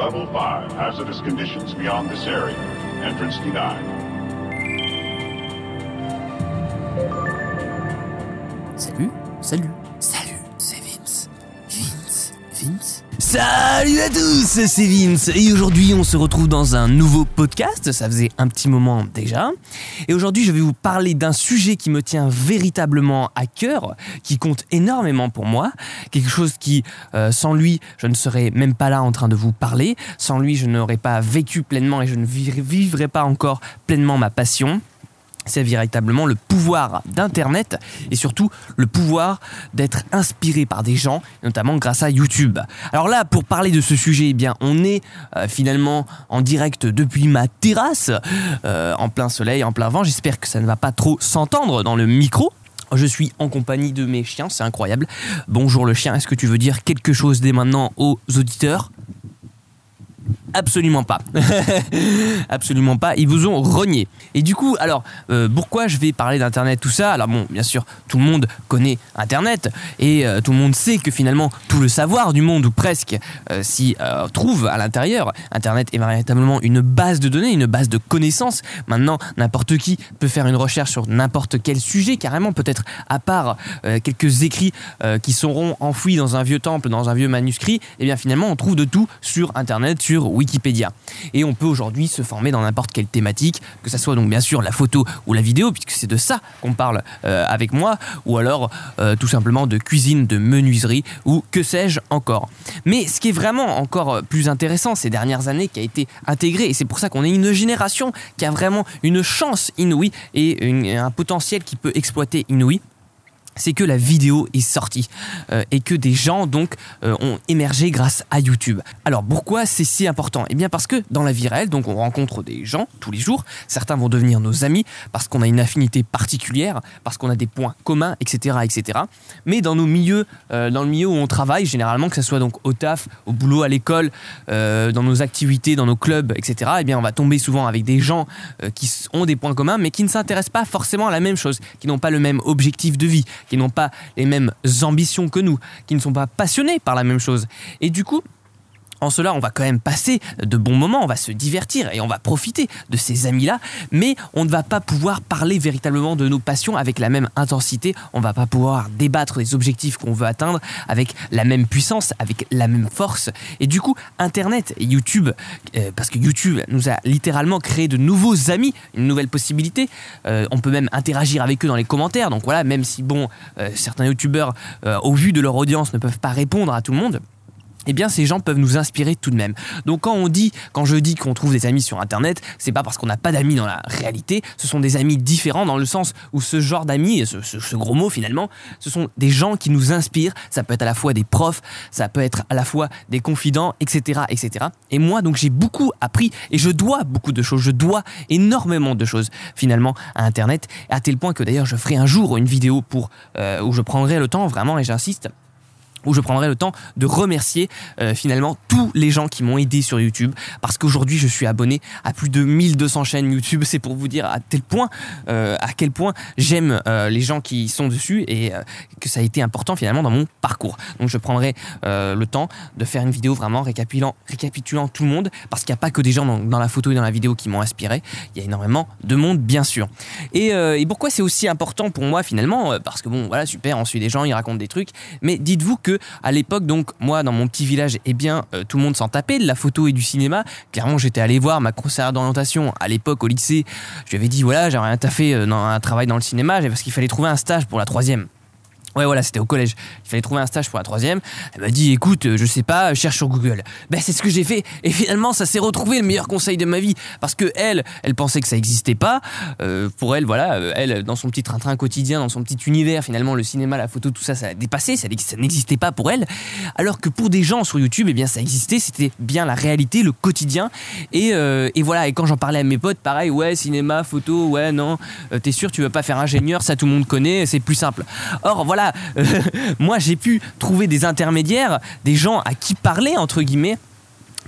Level 5, hazardous conditions beyond this area. Entrance denied. Salut, salut, Salut à tous, c'est Vince. Et aujourd'hui on se retrouve dans un nouveau podcast, ça faisait un petit moment déjà. Et aujourd'hui je vais vous parler d'un sujet qui me tient véritablement à cœur, qui compte énormément pour moi, quelque chose qui euh, sans lui je ne serais même pas là en train de vous parler, sans lui je n'aurais pas vécu pleinement et je ne vivrais pas encore pleinement ma passion c'est véritablement le pouvoir d'Internet et surtout le pouvoir d'être inspiré par des gens, notamment grâce à YouTube. Alors là, pour parler de ce sujet, eh bien, on est euh, finalement en direct depuis ma terrasse, euh, en plein soleil, en plein vent. J'espère que ça ne va pas trop s'entendre dans le micro. Je suis en compagnie de mes chiens, c'est incroyable. Bonjour le chien, est-ce que tu veux dire quelque chose dès maintenant aux auditeurs? Absolument pas. Absolument pas. Ils vous ont renié. Et du coup, alors, euh, pourquoi je vais parler d'Internet, tout ça? Alors bon, bien sûr, tout le monde connaît Internet et euh, tout le monde sait que finalement, tout le savoir du monde, ou presque, euh, s'y trouve à l'intérieur. Internet est véritablement une base de données, une base de connaissances. Maintenant, n'importe qui peut faire une recherche sur n'importe quel sujet, carrément, peut-être à part quelques écrits qui seront enfouis dans un vieux temple, dans un vieux manuscrit. Et eh bien finalement, on trouve de tout sur Internet, sur Wikipédia. Et on peut aujourd'hui se former dans n'importe quelle thématique, que ce soit donc bien sûr la photo ou la vidéo, puisque c'est de ça qu'on parle euh, avec moi, ou alors euh, tout simplement de cuisine, de menuiserie, ou que sais-je encore. Mais ce qui est vraiment encore plus intéressant ces dernières années, qui a été intégré, et c'est pour ça qu'on est une génération qui a vraiment une chance inouïe et un potentiel qui peut exploiter inouï, c'est que la vidéo est sortie euh, et que des gens donc euh, ont émergé grâce à YouTube. Alors pourquoi c'est si important? Eh bien parce que dans la vie réelle, donc on rencontre des gens tous les jours, certains vont devenir nos amis parce qu'on a une affinité particulière, parce qu'on a des points communs, etc., etc. Mais dans nos milieux, euh, dans le milieu où on travaille, généralement que ce soit donc au taf, au boulot, à l'école, dans nos activités, dans nos clubs, etc. Eh bien on va tomber souvent avec des gens qui ont des points communs, mais qui ne s'intéressent pas forcément à la même chose, qui n'ont pas le même objectif de vie qui n'ont pas les mêmes ambitions que nous, qui ne sont pas passionnés par la même chose. Et du coup, en cela, on va quand même passer de bons moments, on va se divertir et on va profiter de ces amis-là, mais on ne va pas pouvoir parler véritablement de nos passions avec la même intensité, on va pas pouvoir débattre des objectifs qu'on veut atteindre avec la même puissance, avec la même force. Et du coup, Internet et YouTube, euh, parce que YouTube nous a littéralement créé de nouveaux amis, une nouvelle possibilité, euh, on peut même interagir avec eux dans les commentaires, donc voilà, même si bon, euh, certains YouTubeurs, au vu de leur audience, ne peuvent pas répondre à tout le monde, eh bien ces gens peuvent nous inspirer tout de même. Donc quand on dit, quand je dis qu'on trouve des amis sur internet, c'est pas parce qu'on n'a pas d'amis dans la réalité, ce sont des amis différents dans le sens où ce genre d'amis, ce, ce, gros mot finalement, ce sont des gens qui nous inspirent, ça peut être à la fois des profs, ça peut être à la fois des confidents, etc. etc. Et moi donc j'ai beaucoup appris et je dois beaucoup de choses, je dois énormément de choses finalement à internet, à tel point que d'ailleurs je ferai un jour une vidéo pour euh, où je prendrai le temps vraiment et j'insiste où je prendrai le temps de remercier euh, finalement tous les gens qui m'ont aidé sur YouTube. Parce qu'aujourd'hui je suis abonné à plus de 1200 chaînes YouTube. C'est pour vous dire à tel point euh, à quel point j'aime euh, les gens qui sont dessus et que ça a été important finalement dans mon parcours. Donc je prendrai le temps de faire une vidéo vraiment récapitulant, tout le monde. Parce qu'il n'y a pas que des gens dans, la photo et dans la vidéo qui m'ont inspiré. Il y a énormément de monde bien sûr. Et, et pourquoi c'est aussi important pour moi finalement? Parce que bon voilà super on suit des gens ils racontent des trucs. Mais dites-vous que à l'époque, donc moi dans mon petit village, eh bien euh, tout le monde s'en tapait de la photo et du cinéma. Clairement, j'étais allé voir ma conseillère d'orientation à l'époque au lycée. Je lui avais dit voilà, j'aimerais bien fait euh, dans un travail dans le cinéma parce qu'il fallait trouver un stage pour la troisième. Ouais, voilà, c'était au collège. Il fallait trouver un stage pour la troisième. Elle m'a dit, écoute, euh, je sais pas, cherche sur Google. Ben, c'est ce que j'ai fait. Et finalement, ça s'est retrouvé le meilleur conseil de ma vie. Parce que elle, elle pensait que ça n'existait pas. Euh, pour elle, voilà, euh, elle, dans son petit train-train quotidien, dans son petit univers, finalement, le cinéma, la photo, tout ça, ça a dépassé. Ça, n'existait pas pour elle. Alors que pour des gens sur YouTube, eh bien, ça existait. C'était bien la réalité, le quotidien. Et, et voilà. Et quand j'en parlais à mes potes, pareil, ouais, cinéma, photo, ouais, non, t'es sûr, tu veux pas faire ingénieur, ça tout le monde connaît, c'est plus simple. Or, voilà moi j'ai pu trouver des intermédiaires, des gens à qui parler, entre guillemets,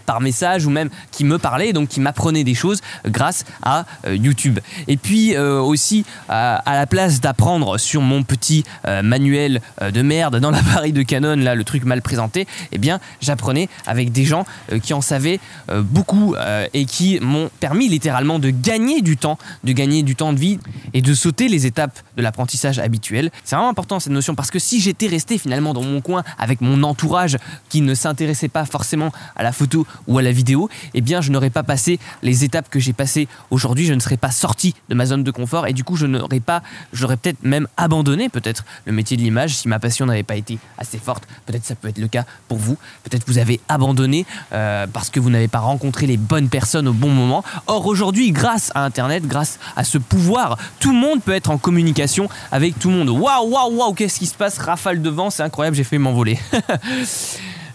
par message ou même qui me parlaient, donc qui m'apprenaient des choses grâce à euh, YouTube. Et puis euh, aussi, à, à la place d'apprendre sur mon petit euh, manuel euh, de merde dans l'appareil de Canon, là le truc mal présenté, eh bien j'apprenais avec des gens euh, qui en savaient euh, beaucoup euh, et qui m'ont permis littéralement de gagner du temps, de gagner du temps de vie et de sauter les étapes de l'apprentissage habituel. C'est vraiment important cette notion parce que si j'étais resté finalement dans mon coin avec mon entourage qui ne s'intéressait pas forcément à la photo ou à la vidéo, eh bien je n'aurais pas passé les étapes que j'ai passées aujourd'hui, je ne serais pas sorti de ma zone de confort et du coup je n'aurais pas, j'aurais peut-être même abandonné peut-être le métier de l'image si ma passion n'avait pas été assez forte. Peut-être ça peut être le cas pour vous. Peut-être vous avez abandonné euh, parce que vous n'avez pas rencontré les bonnes personnes au bon moment. Or aujourd'hui, grâce à Internet, grâce à ce pouvoir, tout le monde peut être en communication avec tout le monde. Waouh, waouh, waouh, qu'est-ce qui se passe? Rafale de vent, c'est incroyable, j'ai fait m'envoler.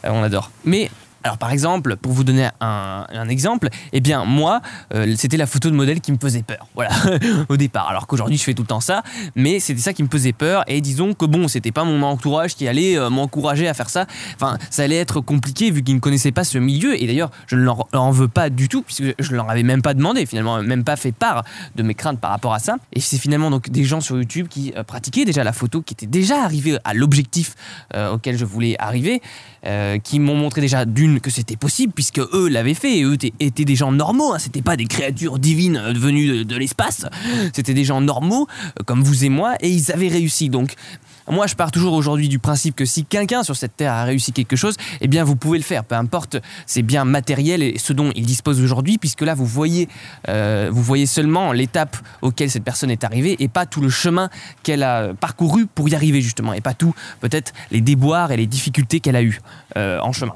Euh, on adore. Mais alors par exemple, pour vous donner un, exemple, eh bien moi, euh, c'était la photo de modèle qui me faisait peur. Voilà, au départ. Alors qu'aujourd'hui je fais tout le temps ça, mais c'était ça qui me faisait peur. Et disons que bon, c'était pas mon entourage qui allait euh, m'encourager à faire ça. Enfin, ça allait être compliqué vu qu'ils ne connaissaient pas ce milieu. Et d'ailleurs, je ne leur en veux pas du tout puisque je leur avais même pas demandé finalement, même pas fait part de mes craintes par rapport à ça. Et c'est finalement donc des gens sur YouTube qui euh, pratiquaient déjà la photo, qui étaient déjà arrivés à l'objectif auquel je voulais arriver, euh, qui m'ont montré déjà d'une que c'était possible puisque eux l'avaient fait et eux étaient, des gens normaux hein, c'était pas des créatures divines euh, venues de, de l'espace. C'était des gens normaux euh, comme vous et moi et ils avaient réussi. Donc moi, je pars toujours aujourd'hui du principe que si quelqu'un sur cette terre a réussi quelque chose, eh bien, vous pouvez le faire. Peu importe, c'est bien matériel et ce dont il dispose aujourd'hui, puisque là, vous voyez, euh, vous voyez seulement l'étape auquel cette personne est arrivée et pas tout le chemin qu'elle a parcouru pour y arriver justement, et pas tout, peut-être les déboires et les difficultés qu'elle a eues euh, en chemin.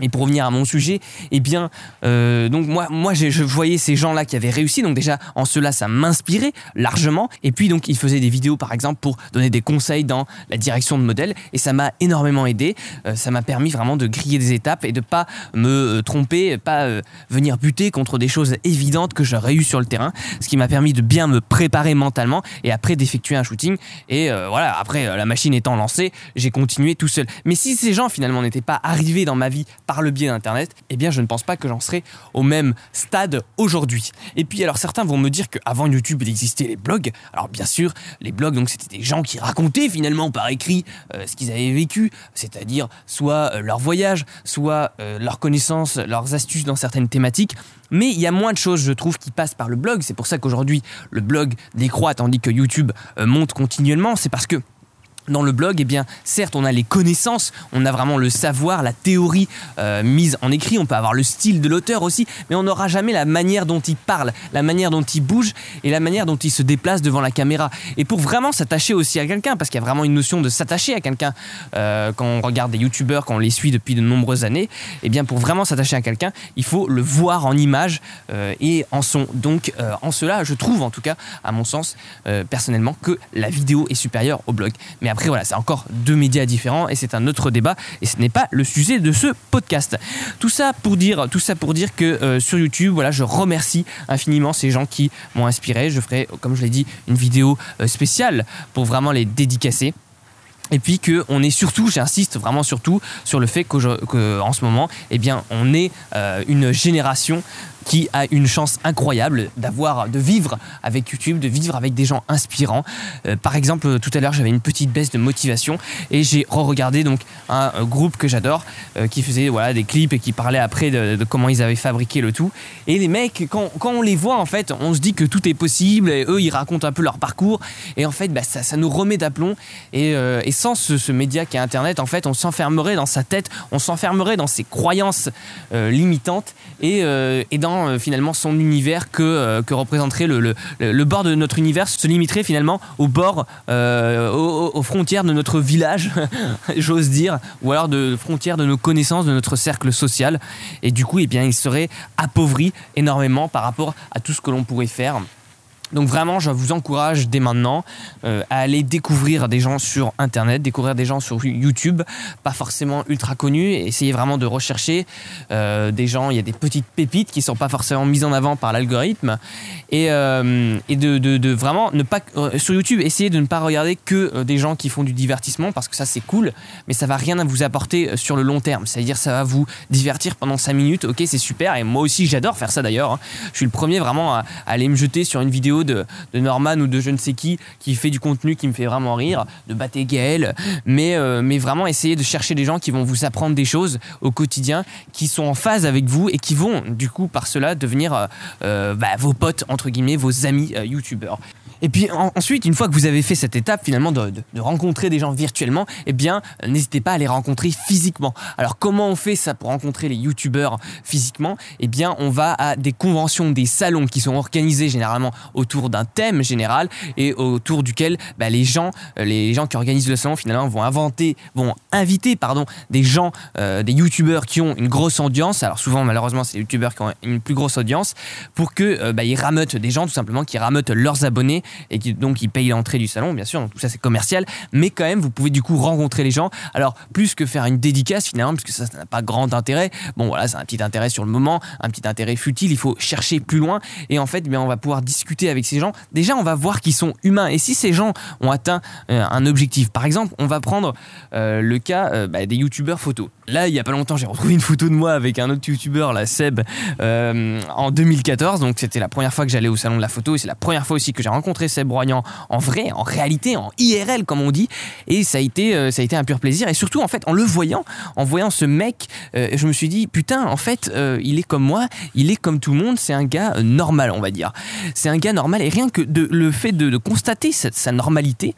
Et pour revenir à mon sujet, eh bien, euh, donc moi, moi, je, voyais ces gens-là qui avaient réussi, donc déjà en cela, ça m'inspirait largement. Et puis donc, ils faisaient des vidéos, par exemple, pour donner des conseils dans la direction de modèle, et ça m'a énormément aidé. Euh, ça m'a permis vraiment de griller des étapes et de pas me euh, tromper, pas venir buter contre des choses évidentes que j'aurais eues sur le terrain, ce qui m'a permis de bien me préparer mentalement et après d'effectuer un shooting. Et voilà, après la machine étant lancée, j'ai continué tout seul. Mais si ces gens finalement n'étaient pas arrivés dans ma vie par le biais d'Internet, eh bien je ne pense pas que j'en serais au même stade aujourd'hui. Et puis alors certains vont me dire qu'avant YouTube il existait les blogs. Alors bien sûr, les blogs donc c'était des gens qui racontaient finalement par écrit euh, ce qu'ils avaient vécu, c'est-à-dire soit euh, leur voyage, soit euh, leurs connaissances, leurs astuces dans certaines thématiques. Mais il y a moins de choses, je trouve, qui passent par le blog. C'est pour ça qu'aujourd'hui, le blog décroît tandis que YouTube monte continuellement. C'est parce que dans le blog, eh bien, certes, on a les connaissances, on a vraiment le savoir, la théorie euh, mise en écrit, on peut avoir le style de l'auteur aussi, mais on n'aura jamais la manière dont il parle, la manière dont il bouge et la manière dont il se déplace devant la caméra. Et pour vraiment s'attacher aussi à quelqu'un, parce qu'il y a vraiment une notion de s'attacher à quelqu'un euh, quand on regarde des youtubeurs, quand on les suit depuis de nombreuses années, eh bien, pour vraiment s'attacher à quelqu'un, il faut le voir en image euh, et en son. Donc, en cela, je trouve, en tout cas, à mon sens, personnellement, que la vidéo est supérieure au blog. Mais voilà, c'est encore deux médias différents et c'est un autre débat et ce n'est pas le sujet de ce podcast. Tout ça pour dire, tout ça pour dire que euh, sur YouTube, voilà, je remercie infiniment ces gens qui m'ont inspiré. Je ferai, comme je l'ai dit, une vidéo euh, spéciale pour vraiment les dédicacer. Et puis que on est surtout, j'insiste vraiment surtout sur le fait qu'en ce moment, eh bien, on est euh, une génération qui a une chance incroyable d'avoir, de vivre avec YouTube, de vivre avec des gens inspirants. Euh, par exemple, tout à l'heure, j'avais une petite baisse de motivation et j'ai re-regardé donc un, euh, groupe que j'adore euh, qui faisait voilà des clips et qui parlait après de, comment ils avaient fabriqué le tout. Et les mecs, quand, quand on les voit en fait, on se dit que tout est possible et eux ils racontent un peu leur parcours et en fait bah, ça, ça nous remet d'aplomb et, et sans ce, média qui est Internet, en fait, on s'enfermerait dans sa tête, on s'enfermerait dans ses croyances limitantes et, et dans euh, finalement son univers que, euh, représenterait le, bord de notre univers se limiterait finalement au bord, euh, aux, frontières de notre village, j'ose dire, ou alors de frontières de nos connaissances, de notre cercle social. Et du coup, eh il serait appauvri énormément par rapport à tout ce que l'on pourrait faire Donc vraiment, je vous encourage dès maintenant euh, à aller découvrir des gens sur Internet, découvrir des gens sur YouTube, pas forcément ultra connus, essayez vraiment de rechercher euh, des gens, il y a des petites pépites qui sont pas forcément mises en avant par l'algorithme, et, euh, de, vraiment ne pas... sur YouTube, essayez de ne pas regarder que des gens qui font du divertissement, parce que ça c'est cool, mais ça va rien à vous apporter sur le long terme, c'est-à-dire ça va vous divertir pendant 5 minutes, ok c'est super, et moi aussi j'adore faire ça d'ailleurs, hein. je suis le premier vraiment à aller me jeter sur une vidéo de, Norman ou de je ne sais qui qui fait du contenu qui me fait vraiment rire, de Baté Gaël, mais, euh, mais vraiment essayer de chercher des gens qui vont vous apprendre des choses au quotidien, qui sont en phase avec vous et qui vont du coup par cela devenir euh, euh, bah, vos potes, entre guillemets, vos amis youtubeurs. Et puis en- ensuite, une fois que vous avez fait cette étape finalement de, rencontrer des gens virtuellement, eh bien n'hésitez pas à les rencontrer physiquement. Alors comment on fait ça pour rencontrer les youtubeurs physiquement? Eh bien on va à des conventions, des salons qui sont organisés généralement autour d'un thème général et autour duquel bah, les gens, euh, les gens qui organisent le salon finalement vont inventer, vont inviter pardon des gens, euh, des youtubeurs qui ont une grosse audience. Alors souvent malheureusement c'est les youtubeurs qui ont une plus grosse audience pour que euh, bah, ils rameutent des gens tout simplement qui rameutent leurs abonnés et donc ils payent l'entrée du salon bien sûr. Tout ça c'est commercial. Mais quand même vous pouvez du coup rencontrer les gens. Alors plus que faire une dédicace finalement parce que ça n'a pas grand intérêt. Bon voilà c'est un petit intérêt sur le moment un petit intérêt futile. Il faut chercher plus loin. Et en fait eh on va pouvoir discuter avec ces gens. Déjà on va voir qu'ils sont humains. Et si ces gens ont atteint euh, un objectif par exemple on va prendre euh, le cas euh, bah, des youtubeurs photos. Là il y a pas longtemps j'ai retrouvé une photo de moi avec un autre youtubeur la Seb en 2014 donc c'était la première fois que j'allais au salon de la photo et c'est la première fois aussi que j'ai rencontré Seb Royan en vrai en réalité en IRL comme on dit. Et ça a été euh, ça a été un pur plaisir. Et surtout en fait en le voyant en voyant ce mec euh, je me suis dit putain en fait euh, il est comme moi il est comme tout le monde c'est un gars normal on va dire. C'est un gars normal. Et rien que de, le fait de, constater sa normalité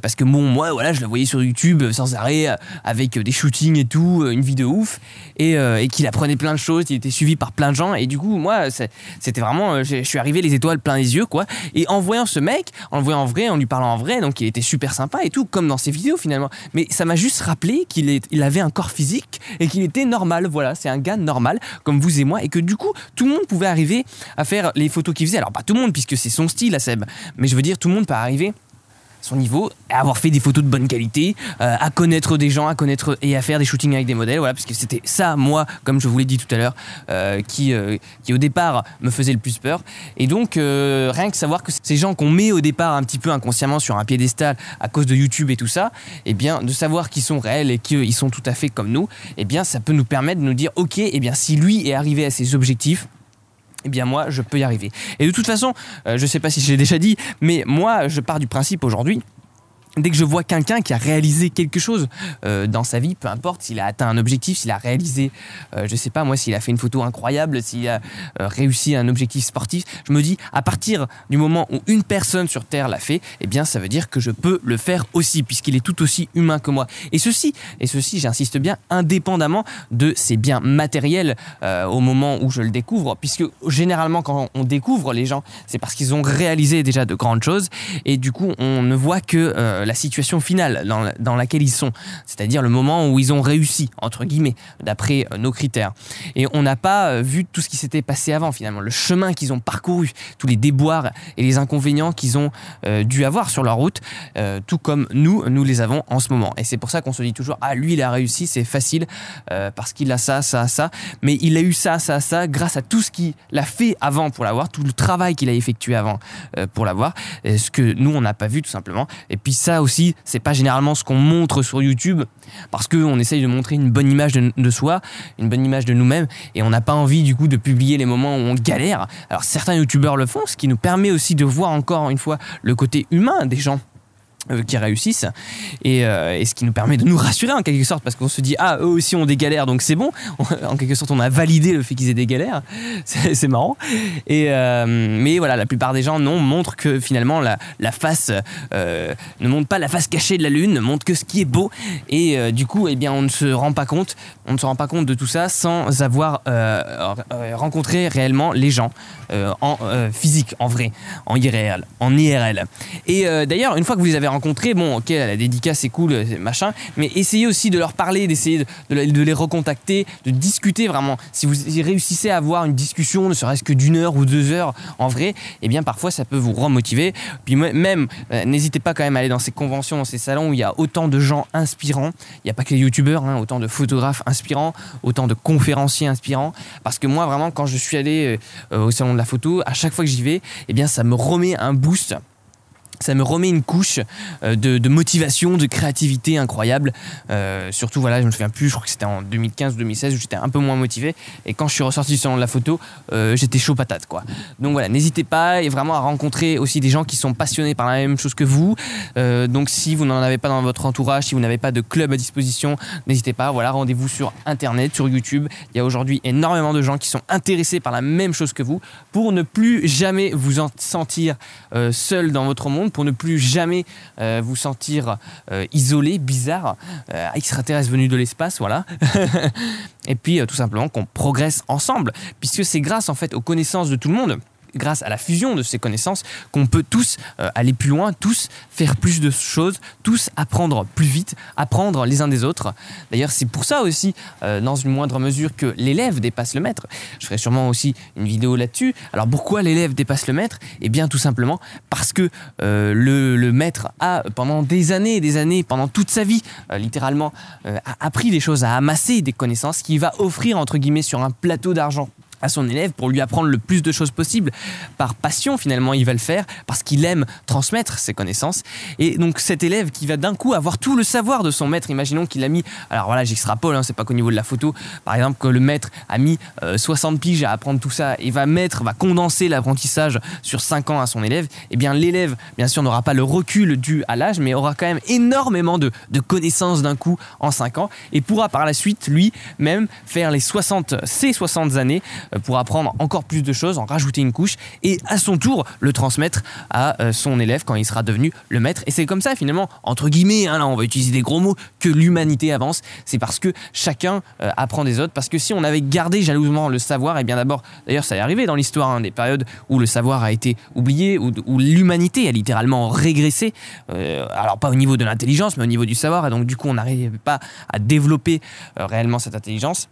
parce que moi voilà je le voyais sur YouTube euh, sans arrêt euh, avec euh, des shootings et tout euh, une vie de ouf. Et, euh, qu'il apprenait plein de choses il était suivi par plein de gens. Et du coup moi c'était vraiment euh, je suis arrivé les étoiles plein les yeux quoi. Et en voyant ce mec en le voyant en vrai en lui parlant en vrai donc il était super sympa et tout comme dans ses vidéos finalement. Mais ça m'a juste rappelé qu'il avait un corps physique et qu'il était normal. Voilà c'est un gars normal comme vous et moi. Et que du coup tout le monde pouvait arriver à faire les photos qu'il faisait. Alors pas tout le monde puisque c'est son style à Seb mais je veux dire tout le monde peut arriver niveau, à avoir fait des photos de bonne qualité, euh, à connaître des gens, à connaître et à faire des shootings avec des modèles, voilà, parce que c'était ça, moi, comme je vous l'ai dit tout à l'heure, euh, qui, euh, qui au départ me faisait le plus peur. Et donc, rien que savoir que ces gens qu'on met au départ un petit peu inconsciemment sur un piédestal à cause de YouTube et tout ça, eh bien, de savoir qu'ils sont réels et qu'ils sont tout à fait comme nous, eh bien, ça peut nous permettre de nous dire, ok, eh bien, si lui est arrivé à ses objectifs, eh bien moi je peux y arriver. Et de toute façon, euh, je sais pas si je l'ai déjà dit, mais moi je pars du principe aujourd'hui Dès que je vois quelqu'un qui a réalisé quelque chose euh, dans sa vie, peu importe s'il a atteint un objectif, s'il a réalisé, euh, je sais pas moi, s'il a fait une photo incroyable, s'il a euh, réussi un objectif sportif, je me dis à partir du moment où une personne sur Terre l'a fait, eh bien ça veut dire que je peux le faire aussi, puisqu'il est tout aussi humain que moi. Et ceci, et ceci, j'insiste bien, indépendamment de ses biens matériels euh, au moment où je le découvre, puisque généralement quand on découvre les gens, c'est parce qu'ils ont réalisé déjà de grandes choses, et du coup on ne voit que la situation finale dans, dans laquelle ils sont, c'est-à-dire le moment où ils ont réussi, entre guillemets, d'après euh, nos critères. Et on n'a pas euh, vu tout ce qui s'était passé avant finalement, le chemin qu'ils ont parcouru, tous les déboires et les inconvénients qu'ils ont euh, dû avoir sur leur route, tout comme nous, nous les avons en ce moment. Et c'est pour ça qu'on se dit toujours, ah lui il a réussi, c'est facile, parce qu'il a ça, ça, ça, mais il a eu ça, ça, ça, grâce à tout ce qu'il a fait avant pour l'avoir, tout le travail qu'il a effectué avant pour l'avoir, ce que nous on n'a pas vu tout simplement. Et puis ça aussi, c'est pas généralement ce qu'on montre sur YouTube, parce qu'on essaye de montrer une bonne image de, de soi, une bonne image de nous-mêmes, et on n'a pas envie du coup de publier les moments où on galère. Alors certains YouTubeurs le font, ce qui nous permet aussi de voir encore une fois le côté humain des gens qui réussissent. Et, euh, et ce qui nous permet de nous rassurer en quelque sorte parce qu'on se dit ah eux aussi ont des galères donc c'est bon. En quelque sorte on a validé le fait qu'ils aient des galères. C'est marrant. Et euh, mais voilà la plupart des gens non montrent que finalement la, face euh, ne montre pas la face cachée de la lune montre que ce qui est beau. Et euh, du coup eh bien on ne se rend pas compte on ne se rend pas compte de tout ça sans avoir euh, euh, rencontré réellement les gens euh, en euh, physique en vrai en IRL en IRL et euh, d'ailleurs une fois que vous les avez rencontrés bon, ok, la dédicace c'est cool, machin, mais essayez aussi de leur parler, d'essayer de, de, les recontacter, de discuter vraiment. Si vous réussissez à avoir une discussion, ne serait-ce que d'une heure ou deux heures en vrai, eh bien parfois ça peut vous remotiver. Puis même, euh, n'hésitez pas quand même à aller dans ces conventions, dans ces salons où il y a autant de gens inspirants. Il n'y a pas que les youtubeurs, hein, autant de photographes inspirants, autant de conférenciers inspirants. Parce que moi, vraiment, quand je suis allé euh, au salon de la photo, à chaque fois que j'y vais, eh bien ça me remet un boost ça me remet une couche euh, de, motivation, de créativité incroyable. Euh, surtout, voilà, je me souviens plus, je crois que c'était en 2015 ou 2016 où j'étais un peu moins motivé. Et quand je suis ressorti du salon de la photo, euh, j'étais chaud patate, quoi. Donc voilà, n'hésitez pas et vraiment à rencontrer aussi des gens qui sont passionnés par la même chose que vous. donc si vous n'en avez pas dans votre entourage, si vous n'avez pas de club à disposition, n'hésitez pas. Voilà, rendez-vous sur Internet, sur YouTube. Il y a aujourd'hui énormément de gens qui sont intéressés par la même chose que vous pour ne plus jamais vous en sentir seul dans votre monde pour ne plus jamais euh, vous sentir euh, isolé, bizarre, euh, extraterrestre venu de l'espace, voilà. et puis tout simplement qu'on progresse ensemble, puisque c'est grâce en fait aux connaissances de tout le monde grâce à la fusion de ces connaissances qu'on peut tous euh, aller plus loin, tous faire plus de choses, tous apprendre plus vite, apprendre les uns des autres. D'ailleurs, c'est pour ça aussi, euh, dans une moindre mesure, que l'élève dépasse le maître. Je ferai sûrement aussi une vidéo là-dessus. Alors pourquoi l'élève dépasse le maître? Eh bien tout simplement parce que euh, le, maître a, pendant des années et des années, pendant toute sa vie, littéralement, a appris des choses, a amassé des connaissances qu'il va offrir, entre guillemets, sur un plateau d'argent à son élève pour lui apprendre le plus de choses possible. Par passion, finalement, il va le faire parce qu'il aime transmettre ses connaissances. Et donc, cet élève qui va d'un coup avoir tout le savoir de son maître, imaginons qu'il a mis, alors voilà, j'extrapole, hein, c'est pas qu'au niveau de la photo, par exemple, que le maître a mis 60 euh, piges à apprendre tout ça et va mettre, va condenser l'apprentissage sur 5 ans à son élève, et eh bien l'élève, bien sûr, n'aura pas le recul dû à l'âge, mais aura quand même énormément de, de connaissances d'un coup en 5 ans et pourra par la suite, lui-même, faire les 60, ses 60 années euh, pour apprendre encore plus de choses, en rajouter une couche et à son tour le transmettre à euh, son élève quand il sera devenu le maître. Et c'est comme ça finalement, entre guillemets, hein, là on va utiliser des gros mots, que l'humanité avance. C'est parce que chacun euh, apprend des autres. Parce que si on avait gardé jalousement le savoir, et bien d'abord, d'ailleurs ça est arrivé dans l'histoire, hein, des périodes où le savoir a été oublié, où, l'humanité a littéralement régressé. alors pas au niveau de l'intelligence, mais au niveau du savoir. Et donc du coup on n'arrivait pas à développer réellement cette intelligence.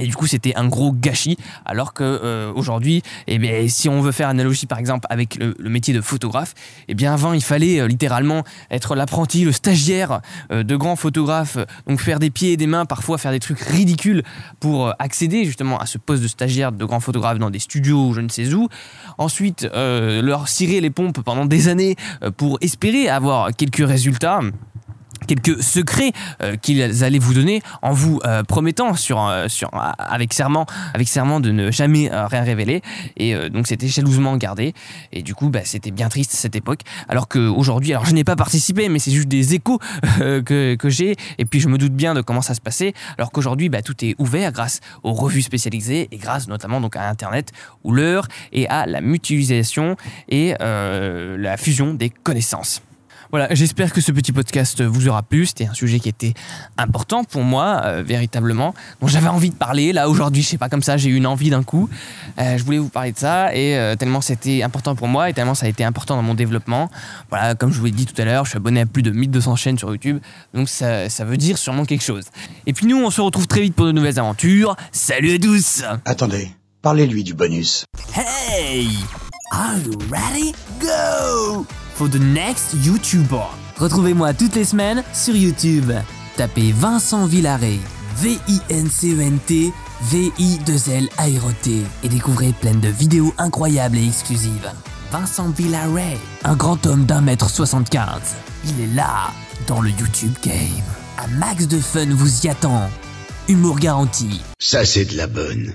Et du coup, c'était un gros gâchis. Alors que euh, aujourd'hui, eh bien, si on veut faire analogie par exemple avec le, métier de photographe, eh bien avant, il fallait euh, littéralement être l'apprenti, le stagiaire euh, de grands photographes, donc faire des pieds et des mains, parfois faire des trucs ridicules pour accéder justement à ce poste de stagiaire de grand photographe dans des studios ou je ne sais où. Ensuite, leur cirer les pompes pendant des années pour espérer avoir quelques résultats quelques secrets euh, qu'ils allaient vous donner en vous euh, promettant euh, avec, serment, de ne jamais rien révéler. Et donc c'était jalousement gardé. Et du coup, bah, c'était bien triste cette époque. Alors qu'aujourd'hui, alors je n'ai pas participé, mais c'est juste des échos que, que j'ai. Et puis je me doute bien de comment ça se passait. Alors qu'aujourd'hui, bah, tout est ouvert grâce aux revues spécialisées et grâce notamment donc à Internet ou l'heure et à la mutualisation et la fusion des connaissances. Voilà, j'espère que ce petit podcast vous aura plu. C'était un sujet qui était important pour moi, euh, véritablement, dont j'avais envie de parler. Là, aujourd'hui, je sais pas, comme ça, j'ai eu une envie d'un coup. Euh, je voulais vous parler de ça et euh, tellement c'était important pour moi et tellement ça a été important dans mon développement. Voilà, comme je vous l'ai dit tout à l'heure, je suis abonné à plus de 1200 chaînes sur YouTube, donc ça, ça veut dire sûrement quelque chose. Et puis nous, on se retrouve très vite pour de nouvelles aventures. Salut à tous Attendez, parlez-lui du bonus. Hey Are you ready? Go for the next YouTuber. Retrouvez-moi toutes les semaines sur YouTube. Tapez Vincent Villaret, V-I-N-C-E-N-T, V-I-2-L Aéroté et découvrez plein de vidéos incroyables et exclusives. Vincent Villaret, un grand homme d'un mètre 75. Il est là, dans le YouTube game. Un max de fun vous y attend. Humour garanti. Ça, c'est de la bonne.